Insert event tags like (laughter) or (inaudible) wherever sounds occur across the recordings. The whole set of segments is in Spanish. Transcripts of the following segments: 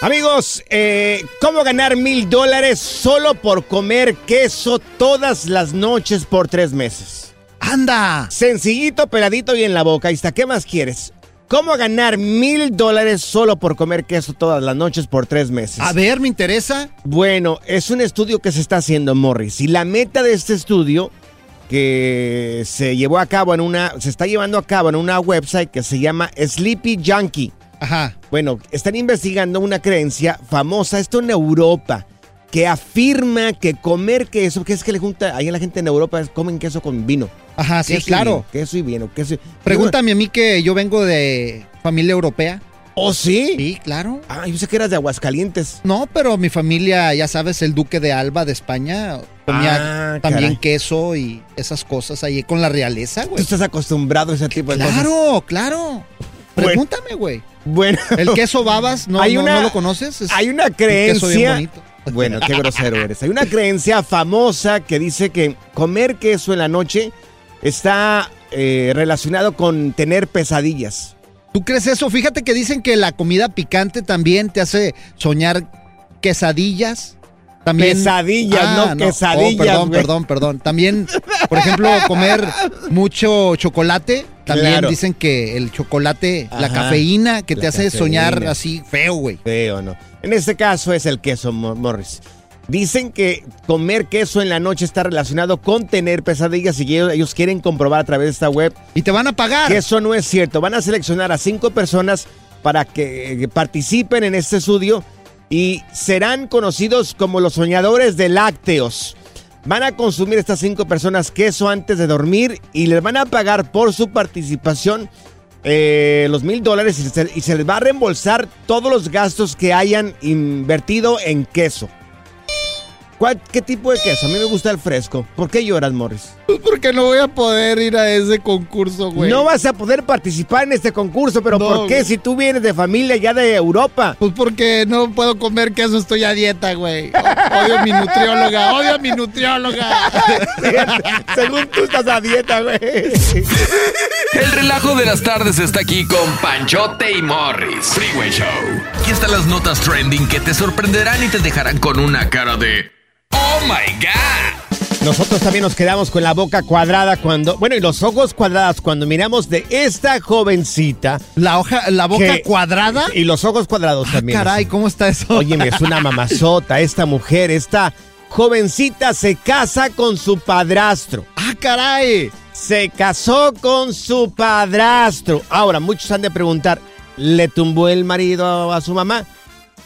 Amigos, eh, ¿cómo ganar mil dólares solo por comer queso todas las noches por tres meses? ¡Anda! Sencillito, peladito y en la boca. Ahí está, ¿qué más quieres? ¿Cómo ganar mil dólares solo por comer queso todas las noches por tres meses? A ver, me interesa. Bueno, es un estudio que se está haciendo, Morris. Y la meta de este estudio, que se llevó a cabo en una. se está llevando a cabo en una website que se llama Sleepy Junkie. Ajá. Bueno, están investigando una creencia famosa, esto en Europa, que afirma que comer queso, que es que le junta, ahí la gente en Europa comen queso con vino. Ajá, sí, Queso y claro. vino, queso y vino, queso y- Pregúntame a mí que yo vengo de familia europea. ¿Oh, sí? Sí, claro. Ah, yo sé que eras de Aguascalientes. No, pero mi familia, ya sabes, el duque de Alba de España comía Ah, también caray. queso y esas cosas ahí con la realeza, Tú güey. estás acostumbrado a ese tipo de cosas. Claro, claro. Pregúntame, güey. Bueno, El queso babas, ¿no, Hay no- una- no lo conoces? Es hay una un queso bien creencia. bonito. (laughs) Bueno, qué grosero eres. Hay una creencia famosa que dice que comer queso en la noche está eh, relacionado con tener pesadillas. ¿Tú crees eso? Fíjate que dicen que la comida picante también te hace soñar quesadillas. También, Pesadillas, no quesadillas, Oh, perdón, güey. perdón, perdón. También, por ejemplo, comer mucho chocolate. También Claro. dicen que el chocolate, la cafeína, que la te hace soñar así feo, güey. Feo, ¿no? En este caso es el queso, Mo- Morris. Dicen que comer queso en la noche está relacionado con tener pesadillas y ellos, quieren comprobar a través de esta web Y te van a pagar. que eso no es cierto. Van a seleccionar a cinco personas para que, que participen en este estudio y serán conocidos como los soñadores de lácteos. Van a consumir estas cinco personas queso antes de dormir y les van a pagar por su participación eh, los mil dólares y se, les va a reembolsar todos los gastos que hayan invertido en queso. ¿Cuál- ¿Qué tipo de queso? A mí me gusta el fresco. ¿Por qué lloras, Morris? Pues porque no voy a poder ir a ese concurso, güey. No vas a poder participar en este concurso, pero No, ¿por qué güey. si tú vienes de familia ya de Europa? Pues porque no puedo comer queso, estoy a dieta, güey. Odio a mi nutrióloga, odio a mi nutrióloga. (laughs) Según tú estás a dieta, güey. El relajo de las tardes está aquí con Panchote y Morris. Freeway Show. Aquí están las notas trending que te sorprenderán y te dejarán con una cara de ¡Oh my God! Nosotros también nos quedamos con la boca cuadrada cuando, bueno, y los ojos cuadrados cuando miramos de esta jovencita. La hoja, la boca que- cuadrada. Y los ojos cuadrados Ah, también. caray, ¿cómo está eso? Óyeme, es una (laughs) mamazota. Esta mujer, esta jovencita se casa con su padrastro. Ah, caray. Se casó con su padrastro. Ahora, muchos han de preguntar, ¿le tumbó el marido a, a su mamá?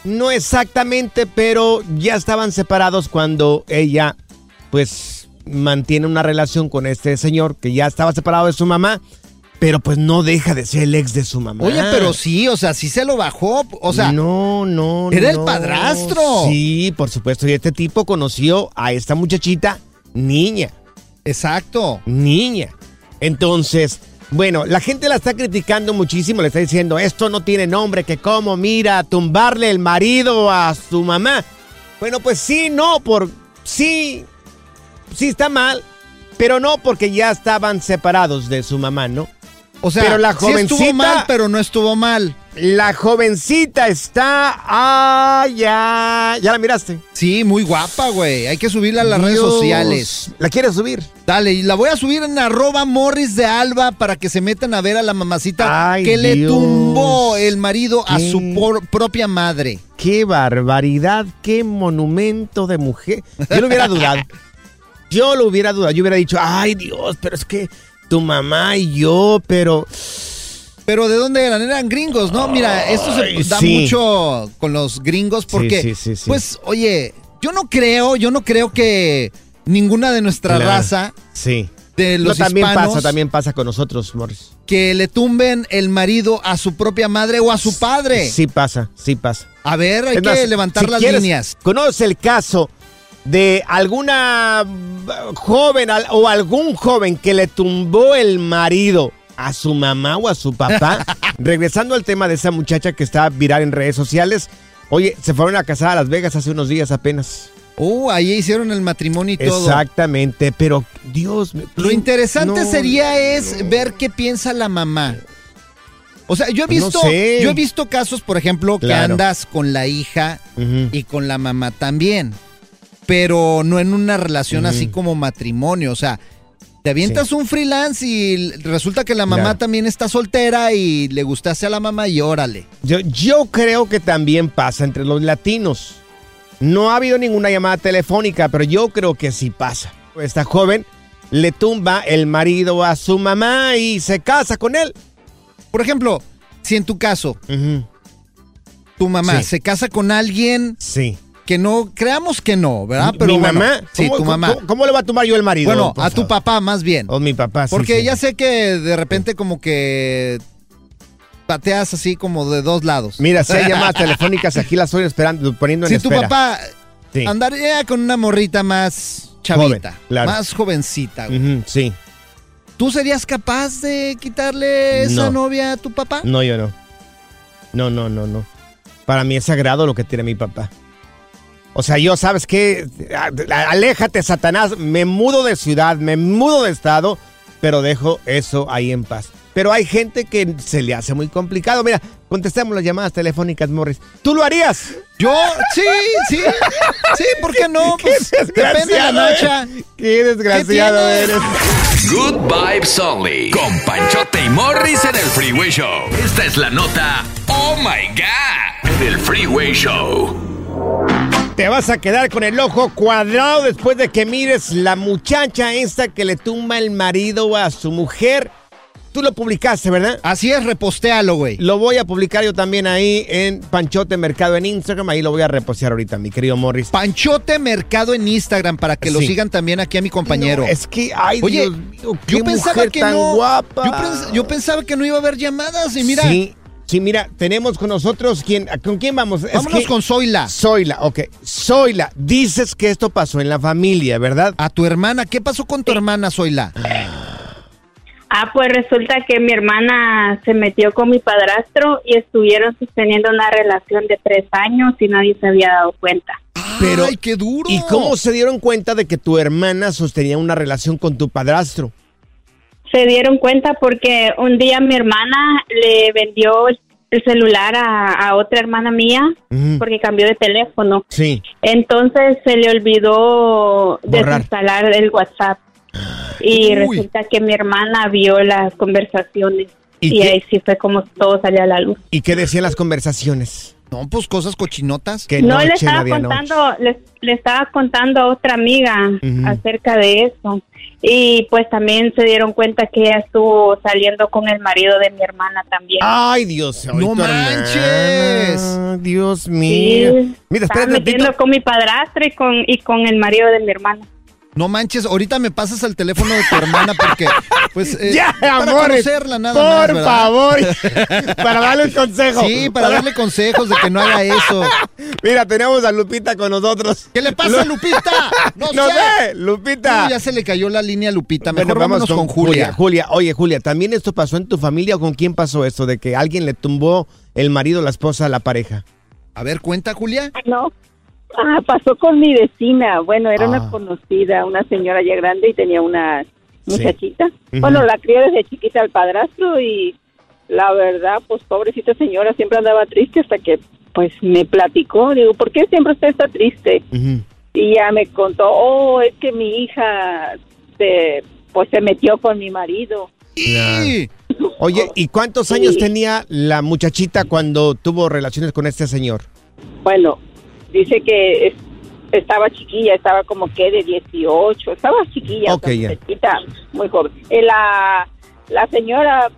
No exactamente, pero ya estaban separados cuando ella, pues, mantiene una relación con este señor que ya estaba separado de su mamá, pero pues no deja de ser el ex de su mamá. Oye, pero sí, o sea, sí se lo bajó. O sea, no, no, era el padrastro. Sí, por supuesto. Y este tipo conoció a esta muchachita niña. exacto. Niña. Entonces, bueno, la gente la está criticando muchísimo, le está diciendo, esto no tiene nombre, que cómo, mira, tumbarle el marido a su mamá. Bueno, pues sí, no, por sí, sí está mal, pero no porque ya estaban separados de su mamá, ¿no? O sea, Pero la sí estuvo jovencita- mal, pero no estuvo mal. La jovencita está, ah, ya, ya la miraste. Sí, muy guapa, güey. Hay que subirla a las redes sociales. ¿La quieres subir? Dale, y la voy a subir en arroba morris de alba para que se metan a ver a la mamacita Ay, que le tumbó el marido a su por- propia madre. Qué barbaridad, qué monumento de mujer. Yo lo hubiera dudado. (laughs) Yo lo hubiera dudado. Yo hubiera dicho, ay Dios, pero es que tu mamá y yo, pero Pero ¿de dónde eran? Eran gringos, ¿no? Mira, esto se da sí. mucho con los gringos porque, sí, sí, sí. pues, oye, yo no creo, yo no creo que ninguna de nuestra Claro. raza sí. de No, los también hispanos pasa, también pasa con nosotros, Morris. que le tumben el marido a su propia madre o a su padre. Sí pasa, sí pasa. A ver, hay Es que más, levantar si las quieres, líneas. ¿Conoce el caso de alguna mm, joven o algún joven que le tumbó el marido a su mamá o a su papá? (laughs) Regresando al tema de esa muchacha que está viral en redes sociales. Oye, se fueron a casar a Las Vegas hace unos días apenas. Oh, ahí hicieron el matrimonio y todo. Exactamente, pero Dios me- Lo interesante No, sería es ver qué piensa la mamá. O sea, yo he Pues no visto, sé. yo he visto casos, por ejemplo, que andas con la hija y con la mamá también, pero no en una relación así como matrimonio. O sea, te avientas un freelance y resulta que la mamá Claro. también está soltera y le gustaste a la mamá y órale. Yo, yo creo que también pasa entre los latinos. No ha habido ninguna llamada telefónica, pero yo creo que sí pasa. Esta joven le tumba el marido a su mamá y se casa con él. Por ejemplo, si en tu caso tu mamá Sí. se casa con alguien Sí. Que no, creamos que no, ¿verdad? ¿Mi bueno, mamá? Sí, ¿Cómo, tu mamá. ¿cómo, cómo le va a tumbar yo el marido? Bueno, a tu favor? papá más bien. O mi papá, sí, Porque sí. ya sé que de repente como que pateas así como de dos lados. Mira, si hay llamadas (laughs) telefónicas, aquí las estoy esperando, poniendo en si tu papá Sí. andaría con una morrita más chavita, Joven, claro. más jovencita, güey, sí. ¿tú serías capaz de quitarle esa No. novia a tu papá? No, yo no. No, no, no, no. Para mí es sagrado lo que tiene mi papá. O sea, yo, ¿sabes qué? A- Aléjate, Satanás. Me mudo de ciudad, me mudo de estado, pero dejo eso ahí en paz. Pero hay gente que se le hace muy complicado. Mira, contestemos las llamadas telefónicas, Morris. ¿Tú lo harías? Yo, sí, sí, sí, ¿por qué no? (laughs) Pues, depende de la noche. eres. Qué desgraciado ¿Qué eres. Good Vibes Only. Con Panchote y Morris en el Freeway Show. Esta es la nota. Oh my God. En el Freeway Show. Te vas a quedar con el ojo cuadrado después de que mires la muchacha esta que le tumba el marido a su mujer. Tú lo publicaste, ¿verdad? Así es, repostéalo, güey. Lo voy a publicar yo también ahí en Panchote Mercado en Instagram. Ahí lo voy a repostear ahorita, mi querido Morris. Panchote Mercado en Instagram para que lo sigan también aquí a mi compañero. No, es que, ay, Oye, Dios mío, qué yo pensaba mujer que tan no. guapa. Yo, pens- yo pensaba que no iba a haber llamadas y mira, Sí, sí, mira, tenemos con nosotros, ¿quién, ¿con quién vamos? Es vámonos que- con Zoila. Zoila, ok. Zoila, dices que esto pasó en la familia, ¿verdad? A tu hermana, ¿qué pasó con tu hermana Zoila? Ah, pues resulta que mi hermana se metió con mi padrastro y estuvieron sosteniendo una relación de tres años y nadie se había dado cuenta. Pero- Ay, qué duro. ¿Y cómo se dieron cuenta de que tu hermana sostenía una relación con tu padrastro? Se dieron cuenta porque un día mi hermana le vendió el el celular a, a otra hermana mía porque cambió de teléfono. Sí. Entonces se le olvidó Borrar. desinstalar el WhatsApp. Y Uy. resulta que mi hermana vio las conversaciones. ¿Y Y, ahí sí fue como todo salió a la luz. ¿Y qué decían las conversaciones? No, pues cosas cochinotas. Que no le estaba contando, le, le estaba contando a otra amiga Ujú. acerca de eso. Y pues también se dieron cuenta que ella estuvo saliendo con el marido de mi hermana también. Ay, Dios. ¡No manches! hermana, Dios Sí, mío. Mira, estaba espera un metiendo con mi padrastro y con, y con el marido de mi hermana. No manches, ahorita me pasas el teléfono de tu hermana porque, pues, (laughs) eh, Ya, para amores. conocerla nada por favor. (laughs) para darle un consejo. Sí, para darle consejos de que no haga eso. Mira, tenemos a Lupita con nosotros. ¿Qué le pasa, Lu- Lupita? (laughs) No, No sé. sé, Lupita. Uy, ya se le cayó la línea a Lupita. Mejor Bueno, vamos con, Julia. Julia, oye, Julia, ¿también esto pasó en tu familia o con quién pasó esto de que alguien le tumbó el marido, la esposa, a la pareja? A ver, cuenta, Julia. No. Ah, pasó con mi vecina. Bueno, era Ah. una conocida, una señora ya grande y tenía una muchachita. Bueno, la crió desde chiquita al padrastro y la verdad, pues pobrecita señora siempre andaba triste hasta que pues me platicó. Digo, ¿por qué siempre usted está triste? Y ya me contó, oh, es que mi hija se, pues se metió con mi marido. Y Oye, ¿y cuántos Sí. años tenía la muchachita cuando tuvo relaciones con este señor? Bueno, dice que es- estaba chiquilla, estaba como que de 18, estaba chiquilla, muy joven. Eh, la, la señora,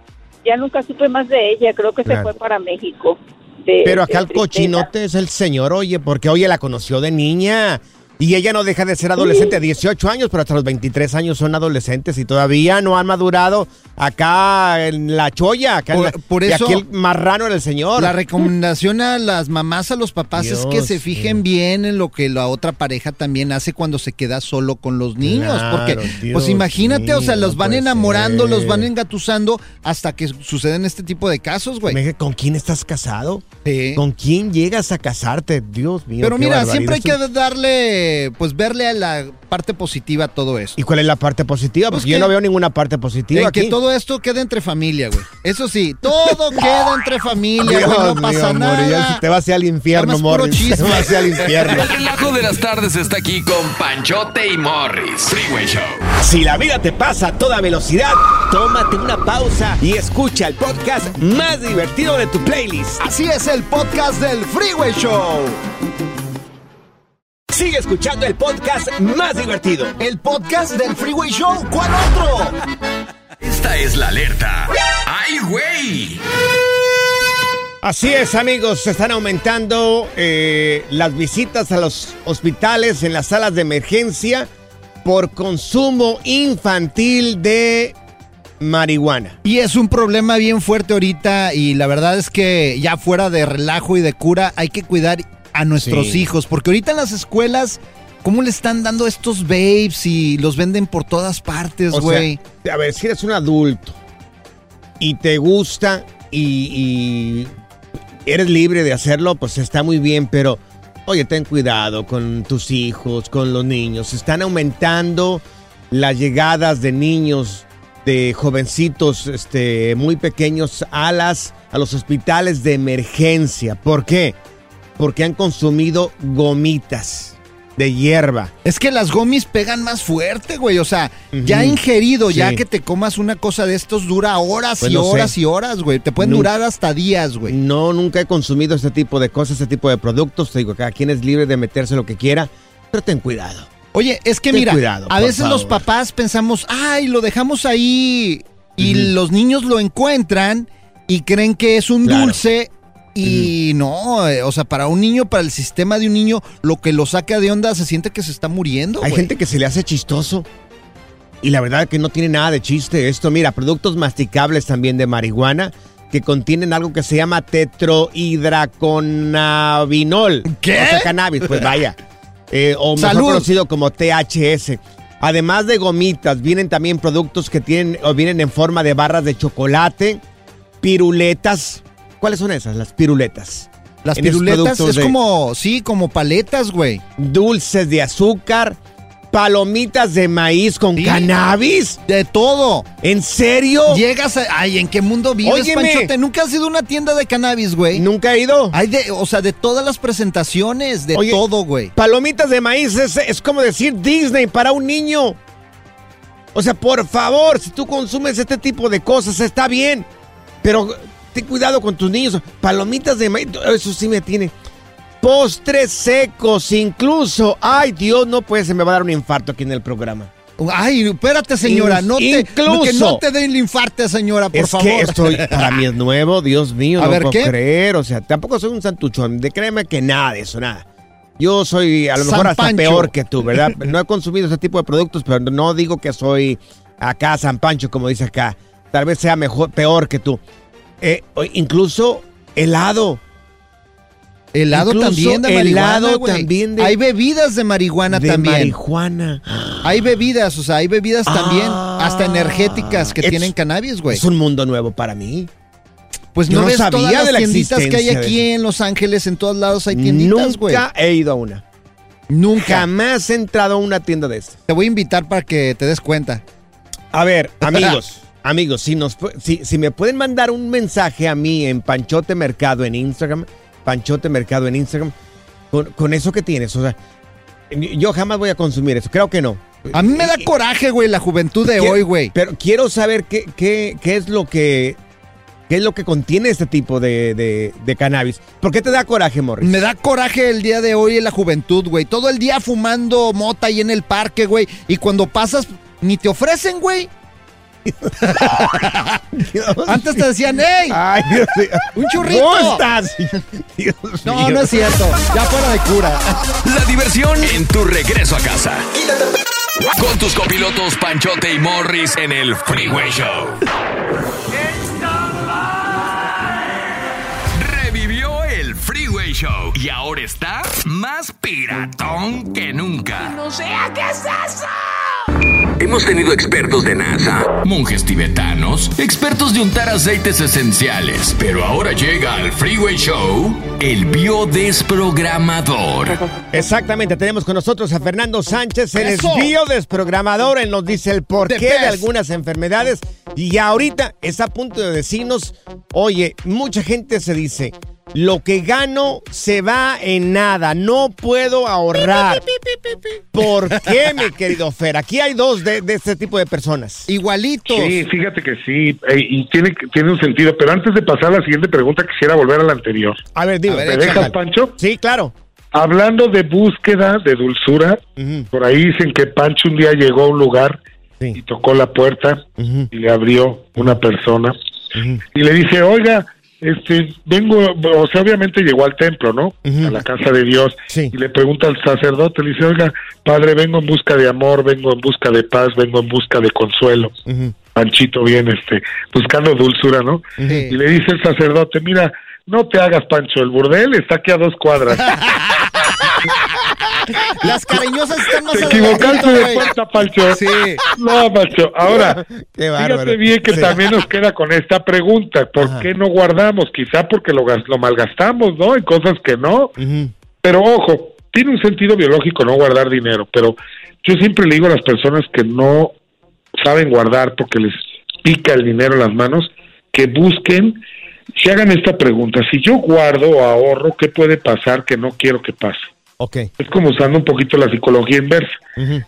ya nunca supe más de ella, creo que Claro. se fue para México. de- Pero acá el cochinote es el señor, oye, porque oye, la conoció de niña. Y ella no deja de ser adolescente a 18 años, pero hasta los 23 años son adolescentes y todavía no han madurado acá en la cholla. Acá en Por- la- por y eso- aquí el marrano era el señor. La recomendación a las mamás, a los papás, es que se fijen bien en lo que la otra pareja también hace cuando se queda solo con los niños. Claro, porque, Dios pues imagínate, o sea, los van puede enamorando, los van engatusando hasta que suceden este tipo de casos, güey. ¿Con quién estás casado? Sí. ¿Con quién llegas a casarte? Dios mío. Pero mira, barbaridad. siempre hay que darle, pues verle a la parte positiva a todo esto. ¿Y cuál es la parte positiva? Pues Porque yo no veo ninguna parte positiva En aquí. que todo esto quede entre familia, güey. Eso sí, todo queda entre familia, güey. No pasa mío, nada. te vas hacia el infierno, Morris. Te vas hacia el infierno. El relajo de las tardes está aquí con Panchote y Morris. Freeway Show. Si la vida te pasa a toda velocidad, tómate una pausa y escucha el podcast más divertido de tu playlist. Así es el podcast del Freeway Show. Sigue escuchando el podcast más divertido. El podcast del Freeway Show. ¿Cuál otro? Esta es la alerta. ¡Ay, güey! Así es, amigos, se están aumentando eh, las visitas a los hospitales en las salas de emergencia por consumo infantil de marihuana. Y es un problema bien fuerte ahorita y la verdad es que ya fuera de relajo y de cura hay que cuidar a nuestros Sí. hijos porque ahorita en las escuelas ¿cómo le están dando estos babes y los venden por todas partes, güey? a ver, si eres un adulto y te gusta y, y eres libre de hacerlo, pues está muy bien, pero oye, ten cuidado con tus hijos, con los niños. Están aumentando las llegadas de niños, de jovencitos este, muy pequeños a, las, a los hospitales de emergencia. ¿Por qué? Porque han consumido gomitas de hierba. Es que las gomis pegan más fuerte, güey. O sea, ya ingerido, ya que te comas una cosa de estos dura horas Pues y no sé. horas y horas, güey. Te pueden durar hasta días, güey. No, nunca he consumido este tipo de cosas, este tipo de productos. Te digo, cada quien es libre de meterse lo que quiera, pero ten cuidado. Oye, es que Ten mira, cuidado, a veces los papás pensamos, ay, lo dejamos ahí y los niños lo encuentran y creen que es un Claro. dulce y no, eh, o sea, para un niño, para el sistema de un niño, lo que lo saca de onda se siente que se está muriendo. Hay güey. gente que se le hace chistoso. Y la verdad que no tiene nada de chiste esto. Mira, productos masticables también de marihuana que contienen algo que se llama tetrohidrocannabinol. ¿Qué? O sea, cannabis, pues vaya. (laughs) Eh, o mejor Salud. conocido como THS. Además de gomitas, vienen también productos que tienen o vienen en forma de barras de chocolate, piruletas. ¿Cuáles son esas? Las piruletas. Las en piruletas es de- como, sí, como paletas, güey. Dulces de azúcar, palomitas de maíz con Sí. cannabis. De todo. ¿En serio? Llegas a, ay, ¿en qué mundo vives, Óyeme. Panchote? Nunca has ido a una tienda de cannabis, güey. Nunca he ido. Hay de, o sea, de todas las presentaciones, de Oye. todo, güey. Palomitas de maíz es, es como decir Disney para un niño. O sea, por favor, si tú consumes este tipo de cosas, está bien. Pero ten cuidado con tus niños. Palomitas de maíz, eso sí me tiene. Postres secos, incluso. Ay, Dios, no puede, se me va a dar un infarto aquí en el programa. Ay, espérate, señora, no te, incluso. que no te den el infarte, señora, por es favor. que esto para mí es (laughs) nuevo, Dios mío, A no ver, puedo ¿qué? creer. O sea, tampoco soy un santuchón. De créeme que nada de eso, nada. Yo soy a lo San mejor hasta Pancho. peor que tú, ¿verdad? (laughs) No he consumido ese tipo de productos, pero no digo que soy acá San Pancho, como dice acá. Tal vez sea mejor, peor que tú. Eh, incluso helado. helado incluso también de marihuana, helado también de- Hay bebidas de marihuana de también. marihuana. Hay bebidas, o sea, hay bebidas también, Ah. hasta energéticas que Es- tienen cannabis, güey. Es un mundo nuevo para mí. Pues yo no no ves sabía todas las de la tienditas que hay aquí en Los Ángeles, en todos lados hay tienditas, güey. Nunca he ido a una. Nunca. Jamás he entrado a una tienda de estas. Te voy a invitar para que te des cuenta. A ver, amigos, amigos, si, nos, si, si me pueden mandar un mensaje a mí en Panchote Mercado en Instagram, Panchote Mercado en Instagram, con, con eso que tienes, o sea, yo jamás voy a consumir eso, creo que no. A mí me da coraje, güey, la juventud de Quiero- hoy, güey. Pero quiero saber qué, qué, qué es lo que qué es lo que contiene este tipo de, de- de cannabis. ¿Por qué te da coraje, Morris? Me da coraje el día de hoy en la juventud, güey. Todo el día fumando mota ahí en el parque, güey. Y cuando pasas, ni te ofrecen, güey. Antes te decían, ¡Ey! Ay, Dios mío. ¡Un churrito! ¿Cómo estás? Dios No, mío. no es cierto. Ya fuera de cura. La diversión en tu regreso a casa. Con tus copilotos Panchote y Morris en el Freeway Show. Revivió el Freeway Show y ahora está más piratón que nunca. ¡No sea qué es eso! Hemos tenido expertos de NASA, monjes tibetanos, expertos de untar aceites esenciales, pero ahora llega al Freeway Show el biodesprogramador. Exactamente, tenemos con nosotros a Fernando Sánchez, él es biodesprogramador, él nos dice el porqué The de best. algunas enfermedades. Y ahorita está a punto de decirnos, oye, mucha gente se dice, lo que gano se va en nada, no puedo ahorrar. ¿Por qué, mi querido Fer? Aquí hay dos de, de este tipo de personas. Igualitos. Sí, fíjate que sí, eh, y tiene, tiene un sentido. Pero antes de pasar a la siguiente pregunta, quisiera volver a la anterior. A ver. A ver, ¿Me échale. dejas, Pancho? Sí, claro. Hablando de búsqueda de dulzura, Ujú. por ahí dicen que Pancho un día llegó a un lugar Sí. y tocó la puerta Ujú. y le abrió una persona Ujú. y le dice, oiga, este, vengo, o sea, obviamente llegó al templo, ¿no? A la casa de Dios. Sí. Y le pregunta al sacerdote, le dice, oiga, padre, vengo en busca de amor, vengo en busca de paz, vengo en busca de consuelo. Panchito bien, este, buscando dulzura, ¿no? Sí. Y le dice el sacerdote, mira, no te hagas, Pancho, el burdel está aquí a dos cuadras. (laughs) Las cariñosas están más Te equivocaste de puerta, Pancho. Sí. No, Pancho. Ahora, (laughs) Qué bárbaro. fíjate bien que Sí. también nos queda con esta pregunta. ¿Por Ajá. qué no guardamos? Quizá porque lo, lo malgastamos, ¿no? Hay cosas que no. Ujú. Pero ojo, tiene un sentido biológico no guardar dinero, pero yo siempre le digo a las personas que no saben guardar porque les pica el dinero en las manos, que busquen, se hagan esta pregunta, si yo guardo o ahorro, ¿qué puede pasar que no quiero que pase? Es como usando un poquito la psicología inversa.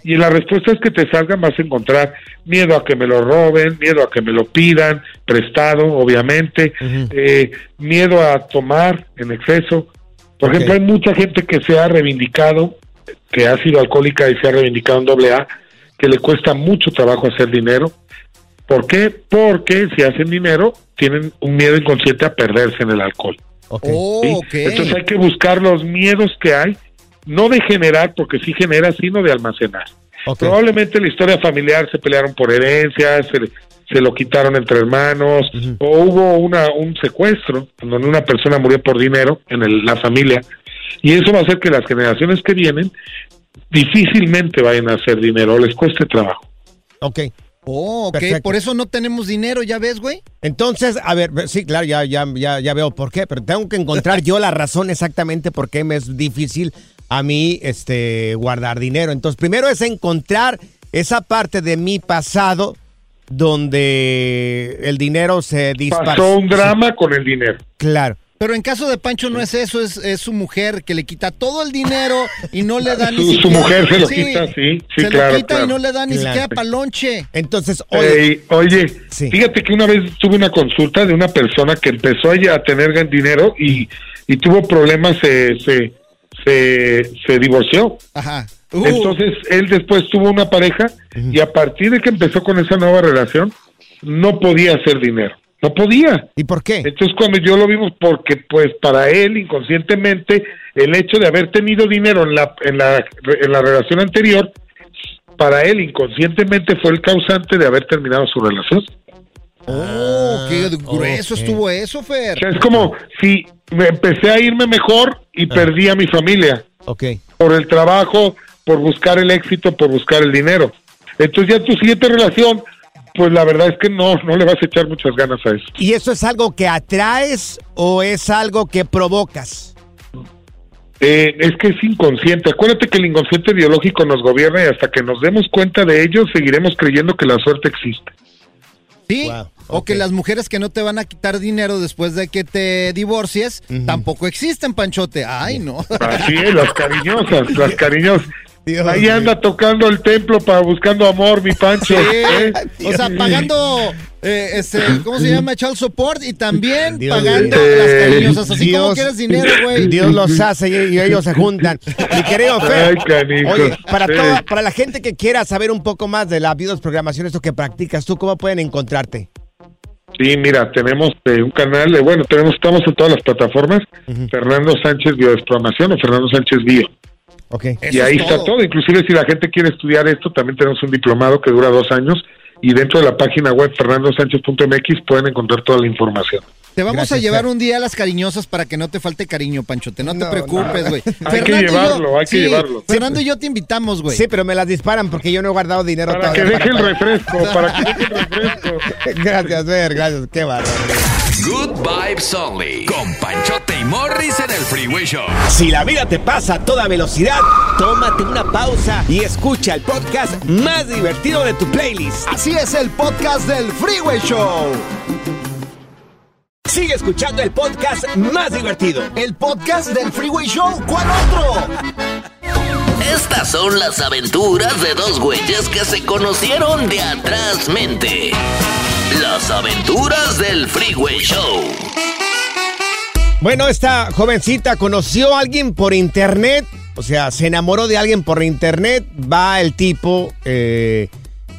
Y las respuestas que te salgan vas a encontrar miedo a que me lo roben, miedo a que me lo pidan, prestado, obviamente, eh, miedo a tomar en exceso. Por ejemplo, hay mucha gente que se ha reivindicado, que ha sido alcohólica y se ha reivindicado en doble A, que le cuesta mucho trabajo hacer dinero. ¿Por qué? Porque si hacen dinero, tienen un miedo inconsciente a perderse en el alcohol. Oh. Entonces hay que buscar los miedos que hay, no de generar, porque sí genera, sino de almacenar. Probablemente la historia familiar se pelearon por herencias, se, se lo quitaron entre hermanos, o hubo una, un secuestro, donde una persona murió por dinero en el- la familia, y eso va a hacer que las generaciones que vienen difícilmente vayan a hacer dinero, o les cueste trabajo. Ok. Oh, ok. Perfecto. Por eso no tenemos dinero, ¿ya ves, güey? Entonces, a ver, sí, claro, ya, ya, ya, ya veo por qué, pero tengo que encontrar (laughs) yo la razón exactamente por qué me es difícil a mí este, guardar dinero. Entonces, primero es encontrar esa parte de mi pasado donde el dinero se dispara. Pasó un drama con el dinero. Claro. Pero en caso de Pancho no es eso, es, es su mujer que le quita todo el dinero y no le da (laughs) ni Su- su siquiera... mujer se lo quita, sí, sí, se claro, lo quita claro. y no le da ni Claro. siquiera palonche. Entonces, oye, Ey, oye, Sí. fíjate que una vez tuve una consulta de una persona que empezó ella a tener gan- dinero y, y tuvo problemas, se, se, se, se divorció. Ajá. Uh, Entonces él después tuvo una pareja y a partir de que empezó con esa nueva relación, no podía hacer dinero. No podía. ¿y por qué? Entonces cuando yo lo vimos, porque pues para él inconscientemente el hecho de haber tenido dinero en la, en la, en la relación anterior, para él inconscientemente fue el causante de haber terminado su relación. oh, qué grueso ok. estuvo eso, O Fer. sea, es como si me empecé a irme mejor y perdí a mi familia Ok. por el trabajo, por buscar el éxito, por buscar el dinero. Entonces ya tu siguiente relación, pues la verdad es que no, no le vas a echar muchas ganas a eso. ¿Y eso es algo que atraes o es algo que provocas? Eh, es que es inconsciente. Acuérdate que el inconsciente biológico nos gobierna y hasta que nos demos cuenta de ello, seguiremos creyendo que la suerte existe. Sí. Wow, O que las mujeres que no te van a quitar dinero después de que te divorcies tampoco existen, Panchote. Ay, no. Así es, las cariñosas, las cariñosas. Dios Ahí anda tocando el templo para buscando amor, mi Pancho. ¿eh? O sea, pagando, eh, este, ¿cómo se llama? Child support y también Dios pagando las cariñosas. Así como quieres dinero, güey. Dios los hace y, y ellos se juntan. Mi querido Fer. Ay. Oye, para, Sí. toda- para la gente que quiera saber un poco más de la videoprogramación, esto que practicas tú, ¿cómo pueden encontrarte? Sí, mira, tenemos eh, un canal, de, bueno, tenemos, estamos en todas las plataformas, Fernando Sánchez Biodesprogramación o Fernando Sánchez Bio. Ok. y ahí está todo, inclusive si la gente quiere estudiar esto, también tenemos un diplomado que dura dos años y dentro de la página web fernandosánchez.mx pueden encontrar toda la información. Te vamos Gracias, a llevar Fer. un día a las cariñosas para que no te falte cariño, Panchote. No te No, preocupes, güey. (laughs) Hay que llevarlo, hay que llevarlo. Fernando y yo te invitamos, güey. Sí, pero me las disparan porque yo no he guardado dinero Para que deje el refresco, para que deje el refresco. (laughs) Gracias, Fer, gracias. Qué bárbaro. Good Vibes Only. Con Panchote y Morris en el Freeway Show. Si la vida te pasa a toda velocidad, tómate una pausa y escucha el podcast más divertido de tu playlist. Así es el podcast del Freeway Show. Sigue escuchando el podcast más divertido. El podcast del Freeway Show. ¿Cuál otro? Estas son las aventuras de dos güeyes que se conocieron de atrás mente. Las aventuras del Freeway Show. Bueno, esta jovencita conoció a alguien por internet, o sea, se enamoró de alguien por internet, va el tipo, eh,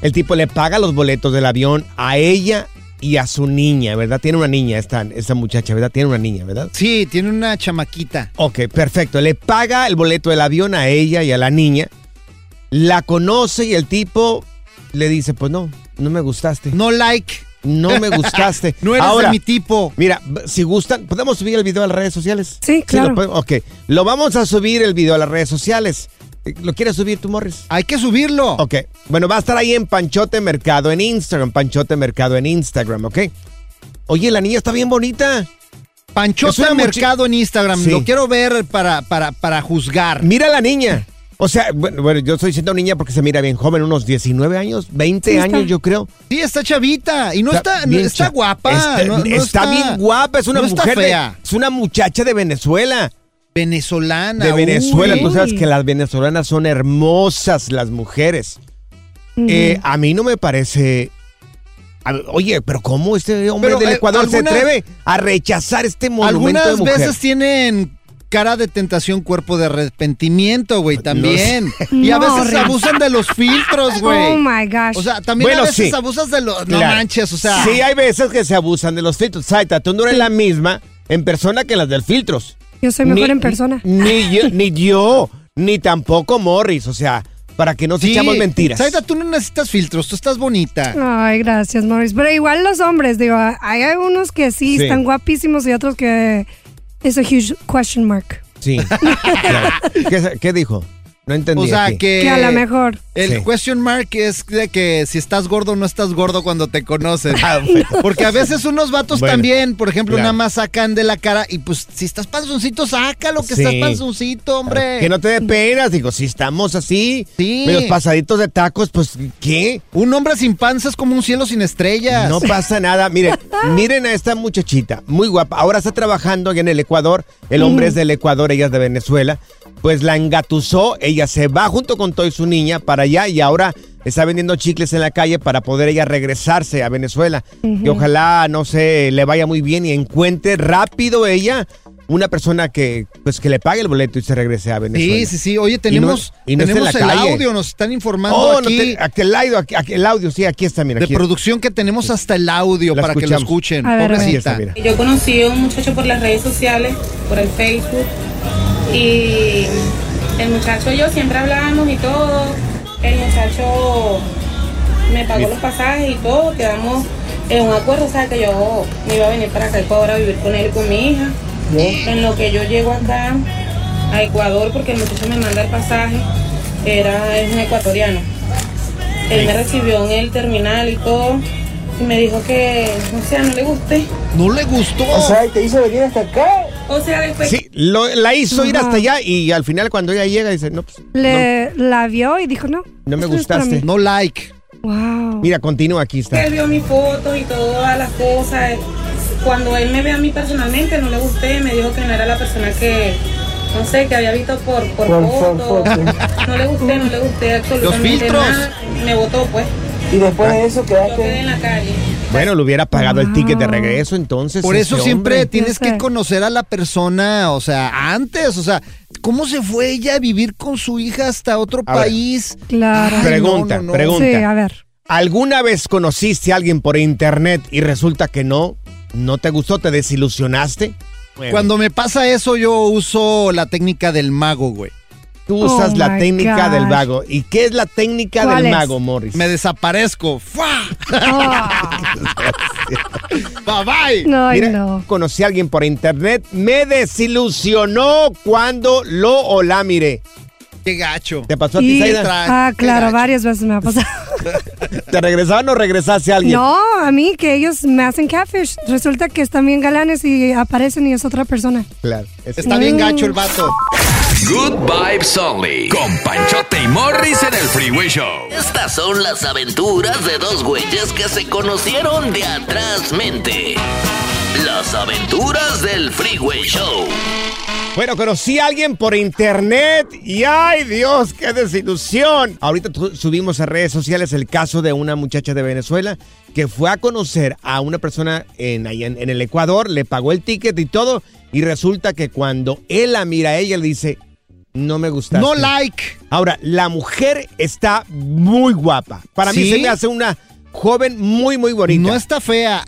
el tipo le paga los boletos del avión a ella y a su niña, ¿verdad? Tiene una niña esta, esta muchacha, ¿verdad? Tiene una niña, ¿verdad? Sí, tiene una chamaquita. Ok, perfecto. Le paga el boleto del avión a ella y a la niña. La conoce y el tipo le dice, pues no, no me gustaste. No like. No me (laughs) gustaste. No eres Ahora, de mi tipo. Mira, si gustan, ¿podemos subir el video a las redes sociales? Sí, claro. lo ok, lo vamos a subir el video a las redes sociales. ¿Lo quieres subir tú, Morris? Hay que subirlo. Ok, bueno, va a estar ahí en Panchote Mercado en Instagram, Panchote Mercado en Instagram, ¿ok? Oye, la niña está bien bonita. Panchote Mercado en Instagram. Sí. Lo quiero ver para, para, para juzgar. Mira a la niña. O sea, bueno, bueno, yo estoy diciendo niña porque se mira bien joven, unos 19 años, 20 Sí, está. años yo creo. Sí, está chavita. Y no está, está cha- guapa. Está, no- no está bien guapa, es una no está mujer de- fea. es una muchacha de Venezuela. Venezolana. de Venezuela. uy. Tú sabes que las venezolanas son hermosas, las mujeres. Eh, a mí no me parece. a- oye, pero ¿cómo este hombre Pero, del eh, Ecuador se atreve a rechazar este monumento Algunas de mujer? veces tienen cara de tentación, cuerpo de arrepentimiento, güey, también. Y a No, veces Rick. abusan de los filtros, güey. Oh my gosh. O sea, también Bueno, a veces sí. abusas de los... No Claro. manches, o sea... Sí, hay veces que se abusan de los filtros. Saita, tú no eres la misma en persona que las del filtros. Yo soy mejor Ni- en persona. (laughs) Ni yo, ni yo, ni tampoco Morris. O sea, para que no se Sí. echamos mentiras. Saida, tú no necesitas filtros, tú estás bonita. Ay, gracias, Morris. Pero igual los hombres, digo, hay algunos que sí, Sí. están guapísimos y otros que es a huge question mark. Sí. (laughs) claro. ¿Qué, qué dijo? No entendí. O sea, aquí. que... Que a lo mejor. El Sí. question mark es de que si estás gordo o no estás gordo cuando te conocen. (laughs) Ah, bueno. Porque a veces unos vatos Bueno, también, por ejemplo, claro. nada más sacan de la cara y pues si estás panzoncito, sácalo que Sí. estás panzoncito, hombre. Que no te dé pena, digo, si estamos así, Sí. medios pasaditos de tacos, pues, ¿qué? Un hombre sin panza es como un cielo sin estrellas. No (laughs) pasa nada. Miren, (laughs) miren a esta muchachita, muy guapa. Ahora está trabajando allá en el Ecuador. El hombre es del Ecuador, ella es de Venezuela. Pues la engatusó, ella se va junto con todo y su niña para allá y ahora está vendiendo chicles en la calle para poder ella regresarse a Venezuela. Y ojalá, no sé, le vaya muy bien y encuentre rápido ella una persona que, pues, que le pague el boleto y se regrese a Venezuela. Sí, sí, sí. Oye, tenemos, y no esté en tenemos la el calle. audio, nos están informando Oh, no aquí te- aquí el audio, aquí, aquí el audio, sí, aquí está, mira. de aquí. producción que tenemos hasta el audio La para que lo escuchen. A ver, está. Yo conocí a un muchacho por las redes sociales, por el Facebook, y el muchacho y yo siempre hablábamos y todo. El muchacho me pagó los pasajes y todo, quedamos en un acuerdo, o sea que yo me iba a venir para acá a Ecuador a vivir con él y con mi hija. En lo que yo llego acá a Ecuador, porque el muchacho me manda el pasaje, era, es un ecuatoriano. Él me recibió en el terminal y todo, y me dijo que, o sea, no le gusté. No le gustó. O sea, después Sí, lo- la hizo ir hasta allá y al final cuando ella llega dice, no, pues, Le, La vio y dijo, no. No me gustaste. no like. Wow. Mira, continúa, aquí está. él vio mis fotos y todas las cosas. Cuando él me ve a mí personalmente, no le gusté, me dijo que no era la persona que, no sé, que había visto por, por, Por- por foto. No le gusté, no le gusté absolutamente filtros. nada. Me votó, pues. Y después de eso Yo quedé quedaste... en la calle. Bueno, le hubiera pagado el ticket de regreso entonces. Por eso siempre hombre. tienes que conocer a la persona, o sea, antes, o sea, ¿cómo se fue ella a vivir con su hija hasta otro A ver. país? Claro. Ay, Pregunta, no, no, no. pregunta. Sí, a ver. ¿Alguna vez conociste a alguien por internet y resulta que no? ¿No te gustó? ¿Te desilusionaste? Bueno, Cuando me pasa eso, yo uso la técnica del mago, güey. Tú usas Oh la my técnica gosh. del mago. ¿Y qué es la técnica ¿Cuál del es? mago, Morris? Me desaparezco. ¡Fua! Ah, (laughs) Bye bye. no, Mira, no. conocí a alguien por internet, me desilusionó cuando lo o la miré. Qué gacho. ¿Te pasó a ti, Y- Ah, claro, varias veces me ha pasado. (laughs) ¿Te regresaban o regresaste a alguien? No, a mí que ellos me hacen catfish. Resulta que están bien galanes y aparecen y es otra persona. Claro. es- Está bien gacho el vato. Good Vibes Only. Con Panchote y Morris en el Freeway Show. Estas son las aventuras de dos güeyes que se conocieron de atrás mente. Las aventuras del Freeway Show. Bueno, conocí a alguien por internet y ¡ay Dios, qué desilusión! Ahorita subimos a redes sociales el caso de una muchacha de Venezuela que fue a conocer a una persona en, en, en el Ecuador, le pagó el ticket y todo, y resulta que cuando él la mira a ella le dice, no me gusta. No like. Ahora, la mujer está muy guapa. Para mí se me hace una joven muy, muy bonita. No está fea.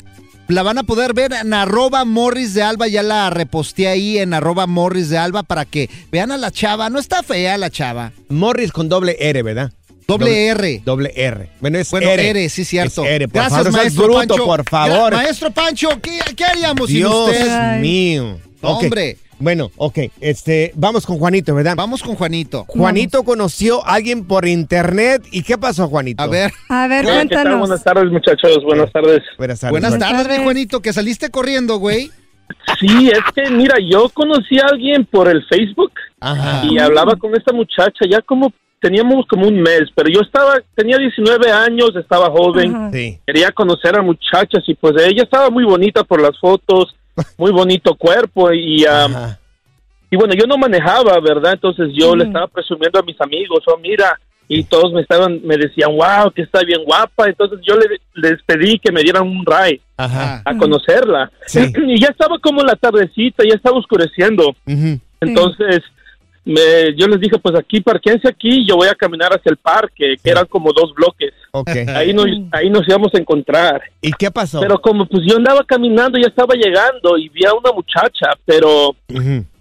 La van a poder ver en arroba Morris de Alba. Ya la reposté ahí en arroba Morris de Alba para que vean a la chava. No está fea la chava. Morris con doble R, ¿verdad? Doble R. Doble R. Bueno, es Bueno, R. R, sí, cierto. Es R, por Gracias, favor, maestro bruto, Pancho. por favor. Maestro Pancho, ¿qué, qué haríamos Dios sin usted? Ay. mío. Hombre. Bueno, ok. Este, vamos con Juanito, ¿verdad? Vamos con Juanito. Juanito conoció a alguien por internet. ¿Y qué pasó, Juanito? A ver. A ver, ¿qué tal? cuéntanos. Buenas tardes, muchachos. Buenas tardes. Buenas tardes. Buenas tardes. Juanito, que saliste corriendo, güey. Sí, es que, mira, yo conocí a alguien por el Facebook Ajá. y hablaba con esta muchacha ya como teníamos como un mes, pero yo estaba, tenía 19 años, estaba joven. Sí. quería conocer a muchachas y pues ella estaba muy bonita por las fotos, muy bonito cuerpo y, um, y bueno, yo no manejaba, ¿verdad? Entonces yo le Ujú. estaba presumiendo a mis amigos, oh, mira, y todos me estaban, me decían, wow, que está bien guapa, entonces yo le, les pedí que me dieran un ride Ajá. a conocerla. Sí. (clears throat) Y ya estaba como la tardecita, ya estaba oscureciendo. Entonces, me, yo les dije, pues aquí, parquense aquí, yo voy a caminar hacia el parque, que eran como dos bloques. (laughs) Ahí nos, ahí nos íbamos a encontrar. ¿Y qué pasó? Pero como pues yo andaba caminando, ya estaba llegando y vi a una muchacha, pero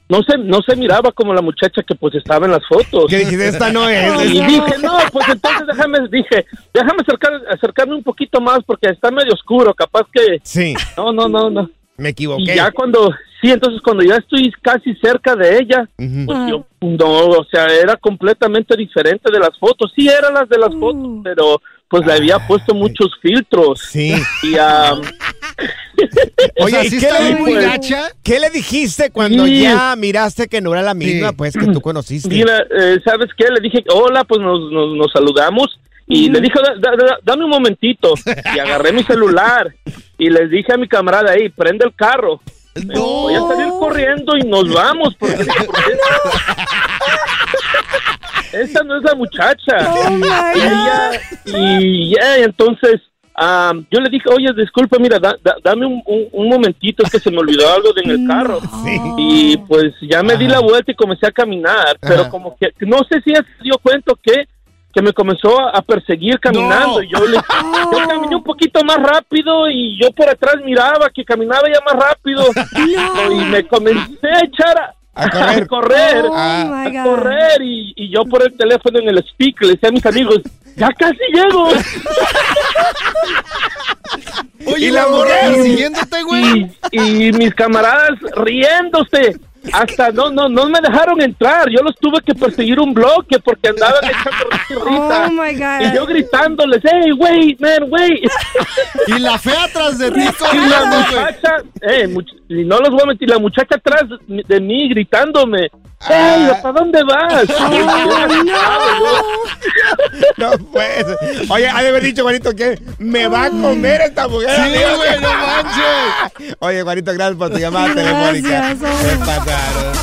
no se, no se miraba como la muchacha que pues estaba en las fotos. Esta no es. Y dije, no, pues entonces déjame, dije, déjame acercar, acercarme un poquito más porque está medio oscuro, capaz que... Sí, No, no, no, no. Me Y equivoqué. ya cuando, sí, entonces cuando ya estoy casi cerca de ella, pues yo, no, o sea, era completamente diferente de las fotos. Sí, eran las de las Uh. fotos, pero pues le había puesto muchos filtros. Sí. Y um, (laughs) Oye, ¿y (laughs) sí qué está le- muy gacha. ¿Qué le dijiste cuando Sí. ya miraste que no era la misma, Sí. pues, que tú conociste? mira, eh, ¿sabes qué? Le dije, hola, pues nos, nos, nos saludamos. Y le dije, "Da- da- da- dame un momentito. Y agarré mi celular y les dije a mi camarada ahí, prende el carro. No. Voy a salir corriendo y nos vamos. Porque, (laughs) porque esta no es la muchacha. Oh Y ella, y ya, entonces, am, yo le dije, oye, disculpa, mira, da- da- dame un, un- un momentito, es que se me olvidó algo de en el carro. Y pues ya me di la vuelta y comencé a caminar, pero Ajá. como que, no sé si ella se dio cuenta que que me comenzó a, perseguir caminando. No. Y yo, le, (laughs) yo caminé un poquito más rápido y yo por atrás miraba que caminaba ya más rápido. Y me comencé a echar a, A correr. correr, Oh a my God. correr y, y yo por el teléfono en el speaker le decía a mis amigos, ya casi llego. (laughs) Oye, ¿Y la mujer mujer? siguiéndote, güey. y, y mis camaradas riéndose. Hasta no, no, no me dejaron entrar. Yo los tuve que perseguir un bloque porque andaban (laughs) echando risa. Oh my God. Y yo gritándoles, hey, wait, man, wait. Y la fea atrás de ti Y la muchacha, eh, much- y no los voy a mentir, la muchacha atrás de mí gritándome, hey, ¿para dónde vas? (laughs) No puede ser. Oye, ha de haber dicho, Juanito, que me va a comer esta mujer. Sí, güey, no manches. (laughs) Oye, Juanito, gracias por tu llamada Gracias, telefónica. Qué pasaron.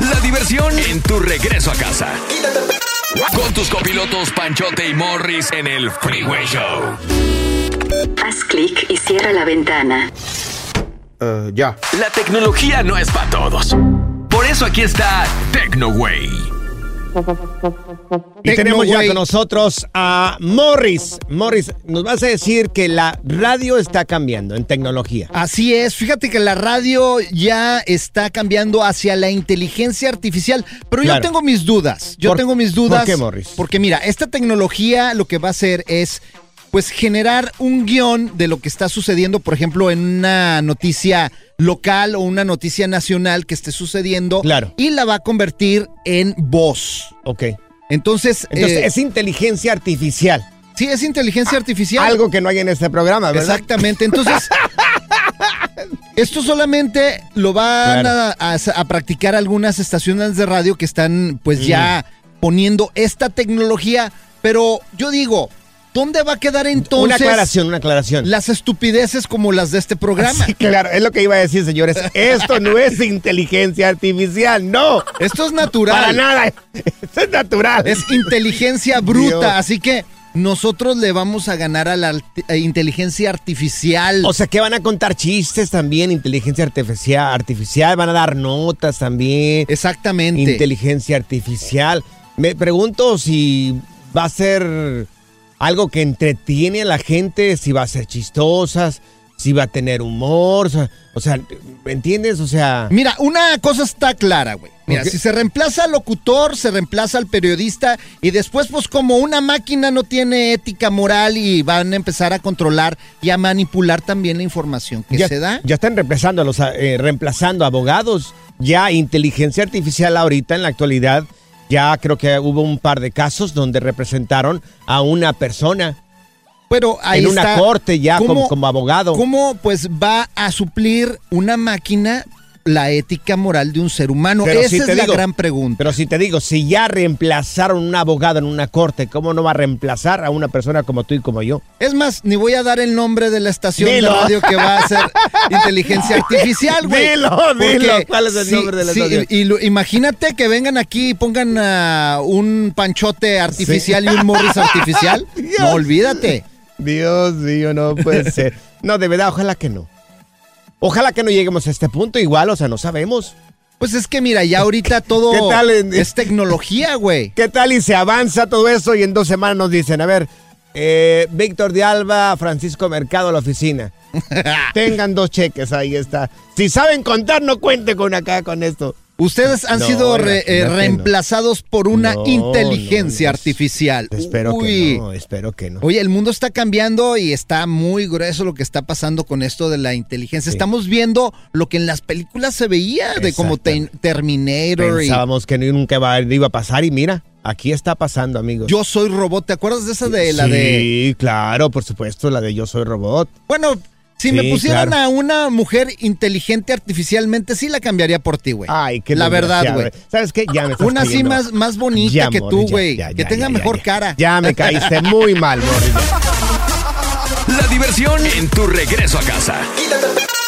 La diversión diversión en tu regreso a casa. Con tus copilotos Panchote y Morris en el Freeway Show. Haz clic y cierra la ventana. ya. La tecnología no es para todos. Por eso aquí está TecnoWay. Y tenemos ya con nosotros a Morris. Morris, nos vas a decir que la radio está cambiando en tecnología. Así es, fíjate que la radio ya está cambiando hacia la inteligencia artificial, pero Claro. yo tengo mis dudas. Yo ¿Por- tengo mis dudas. por qué, Morris? Porque mira, esta tecnología lo que va a hacer es pues generar un guion de lo que está sucediendo, por ejemplo, en una noticia local o una noticia nacional que esté sucediendo Claro. y la va a convertir en voz. Ok. Entonces, Entonces, eh, es inteligencia artificial. sí, es inteligencia artificial. Algo que no hay en este programa, ¿verdad? Exactamente. Entonces, (laughs) esto solamente lo van Claro. a, a- a practicar algunas estaciones de radio que están pues ya poniendo esta tecnología. Pero yo digo, ¿dónde va a quedar entonces Una aclaración, una aclaración. las estupideces como las de este programa? Sí, claro, es lo que iba a decir, señores. (laughs) Esto no es inteligencia artificial, no. Esto es natural. Para nada. (laughs) Esto es natural. Es inteligencia bruta. Dios. Así que nosotros le vamos a ganar a la a inteligencia artificial. O sea que van a contar chistes también, inteligencia artificial, artificial, van a dar notas también. Exactamente. Inteligencia artificial. Me pregunto si va a ser algo que entretiene a la gente, si va a ser chistosas, si va a tener humor, o sea, o sea, ¿me entiendes? O sea, Mira, una cosa está clara, güey. Mira, si se reemplaza al locutor, se reemplaza al periodista y después, pues como una máquina no tiene ética moral y van a empezar a controlar y a manipular también la información que ya, se da. ya están reemplazando a los eh, reemplazando abogados, ya inteligencia artificial ahorita en la actualidad. Ya creo que hubo un par de casos donde representaron a una persona Pero ahí en una está. corte ya ¿Cómo- como, como abogado. ¿Cómo pues va a suplir una máquina la ética moral de un ser humano? Pero Esa si es la digo- gran pregunta. Pero si te digo, si ya reemplazaron a un abogado en una corte, ¿cómo no va a reemplazar a una persona como tú y como yo? Es más, ni voy a dar el nombre de la estación Dilo. de radio que va a ser (laughs) inteligencia artificial, güey. Dilo, dilo. ¿Cuál es el sí, nombre de la sí, estación? y, y lo- imagínate que vengan aquí y pongan un panchote artificial y un morris artificial. (laughs) No, olvídate. Dios mío, no puede ser. No, de verdad, ojalá que no. Ojalá que no lleguemos a este punto igual, o sea, no sabemos. Pues es que mira, ya ahorita (laughs) todo ¿Qué tal en- es tecnología, güey. (laughs) ¿Qué tal y se avanza todo eso y en dos semanas nos dicen, a ver, eh, Víctor de Alba, Francisco Mercado a la oficina. (laughs) Tengan dos cheques, ahí está. Si saben contar, no cuente con acá con esto. Ustedes han No, sido re- eh, no. reemplazados por una No, inteligencia artificial. Espero Uy. que no, espero que no. Oye, el mundo está cambiando y está muy grueso lo que está pasando con esto de la inteligencia. Sí. Estamos viendo lo que en las películas se veía, de como Te- Terminator y Pensábamos que nunca iba, iba a pasar y mira, aquí está pasando, amigos. Yo Soy Robot. ¿Te acuerdas de esa de la sí, de... claro, por supuesto, la de Yo Soy Robot. Bueno, si Sí, me pusieran claro. a una mujer inteligente artificialmente, sí la cambiaría por ti, güey. Ay, qué La verdad, güey. ¿Sabes qué? Ya me estás Una así más, más bonita Ya, que tú, güey. Que ya, tenga ya, mejor ya. cara. Ya me caíste muy mal, Morris. La diversión en tu regreso a casa.